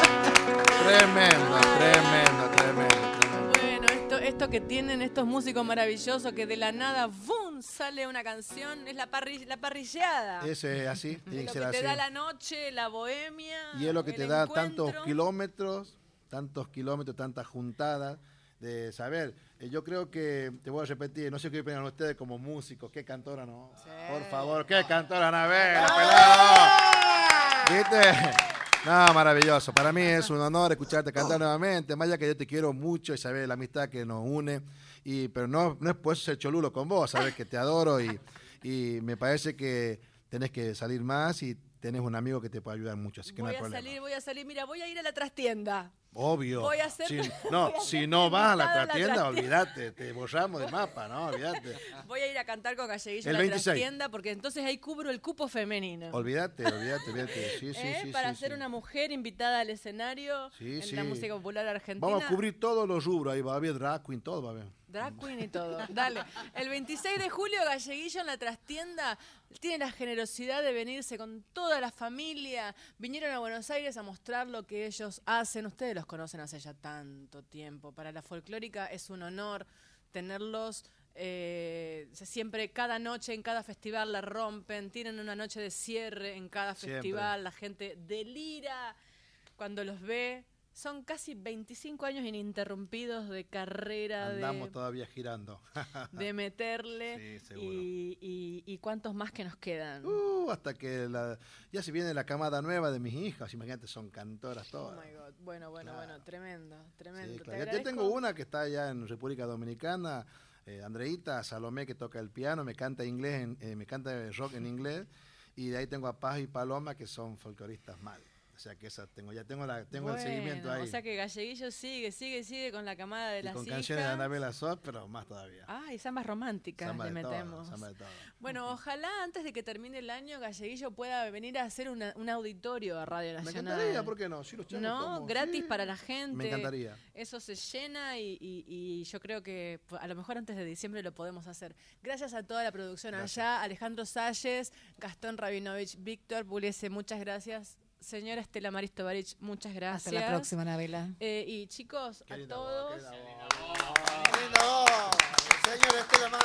Tremendo, tremendo, tremendo, tremendo. Bueno, esto, esto que tienen estos músicos maravillosos que de la nada ¡bum! sale una canción, es la, parri- la parrilleada. Eso es así, tiene lo que que ser te así. da la noche, la bohemia. Y es lo que te da encuentro. tantos kilómetros, tantos kilómetros, tantas juntadas de saber. Eh, Yo creo que, te voy a repetir, no sé qué opinan ustedes como músicos, qué cantora, ¿no? Por favor, qué cantora, Anabel, pelado. ¿Viste? No, maravilloso. Para mí es un honor escucharte cantar nuevamente. Más allá que yo te quiero mucho y sabes la amistad que nos une. Y, pero no, no es por eso ser cholulo con vos, sabes que te adoro y, y me parece que tenés que salir más y tenés un amigo que te puede ayudar mucho, así que no Voy hay a problema. salir, voy a salir. Mira, voy a ir a la trastienda. Obvio. Voy a hacer- Si- voy no, a si ser no vas a la trastienda, olvídate, te borramos de mapa, ¿no? Olvídate. Voy a ir a cantar con Galleguillo a la 26. trastienda porque entonces ahí cubro el cupo femenino. Olvídate, olvídate, olvídate. Sí, sí, ¿Eh? sí. Para sí, ser sí. una mujer invitada al escenario en la música popular argentina. Vamos a cubrir todos los rubros, ahí va a haber drag queen, todo va a haber. Drag queen y todo. Dale. El 26 de julio, Galleguillo en la trastienda tiene la generosidad de venirse con toda la familia. Vinieron a Buenos Aires a mostrar lo que ellos hacen. Ustedes los conocen hace ya tanto tiempo. Para la folclórica es un honor tenerlos. eh, siempre, cada noche, en cada festival la rompen. Tienen una noche de cierre en cada Siempre. festival. La gente delira cuando los ve. Son casi 25 años ininterrumpidos de carrera, de Andamos todavía girando. de meterle Sí, seguro. y, y- y cuántos más que nos quedan. Uh, hasta que la, ya se viene la camada nueva de mis hijas, imagínate, son cantoras oh todas. my God. Bueno, bueno, Claro. bueno, tremendo, tremendo. Sí, claro. Agradezco. tengo una que está allá en República Dominicana, eh, Andreita Salomé que toca el piano, me canta inglés, en- eh, me canta rock en inglés, y de ahí tengo a Paz y Paloma que son folcloristas mal. O sea que esa tengo, ya tengo la, tengo el seguimiento ahí. O sea que Galleguillo sigue, sigue, sigue con la camada de y las con hijas. canciones de Anabela Soz, pero más todavía. Ah, y zambas románticas Samba le de metemos. samba de todo. Bueno, ojalá antes de que termine el año Galleguillo pueda venir a hacer una- un auditorio a Radio Me Nacional. encantaría, ¿por qué no? Sí, los No, gratis sí. para la gente. Me encantaría. Eso se llena y, y- y yo creo que a lo mejor antes de diciembre lo podemos hacer. Gracias a toda la producción allá, Alejandro Salles, Gastón Rabinovich, Víctor Puliese, muchas gracias. Señora Estela Maris Tovarich, muchas gracias. Hasta la próxima, Anabela. Eh, y chicos, a todos, Señor Estela Mar.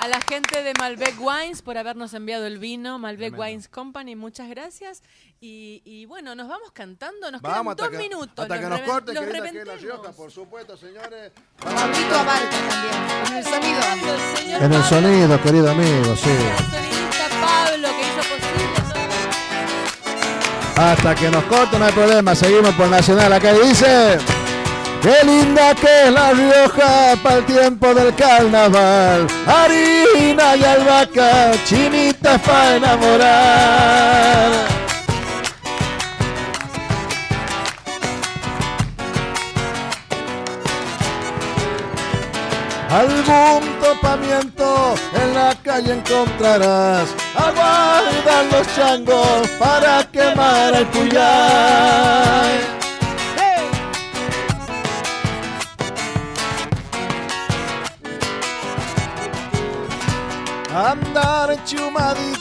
a la gente de Malbec Wines por habernos enviado el vino, Malbec Tremendo. Wines Company, muchas gracias. Y, y bueno, nos vamos cantando, nos Vamos quedan dos que, minutos. hasta que los nos reven- corte, los querida, que la. Rioja, por supuesto, señores. Pablito Abarca también, con el sonido. El En el sonido, querido amigo, sí. al sonidista Pablo que hizo posible Hasta que nos corte no hay problema, seguimos por Nacional. Acá dice, qué linda que es La Rioja para el tiempo del carnaval. Harina y albahaca, chinitas para enamorar. Algún topamiento en la calle encontrarás. Aguardan los changos para quemar el cuyay. Andar chumadito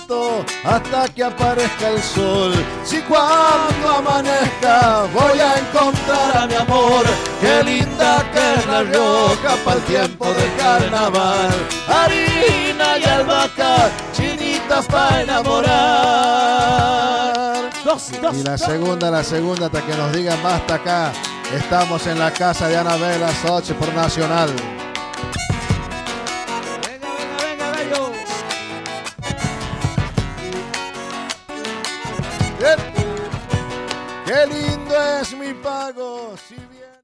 hasta que aparezca el sol. Si cuando amanezca voy a encontrar a mi amor. Qué linda que la Rioja para el tiempo del carnaval. Harina y albahaca, chinitas para enamorar. y la segunda, la segunda, hasta que nos digan basta acá. Estamos en la casa de Anabela Soch por Nacional. es mi pago.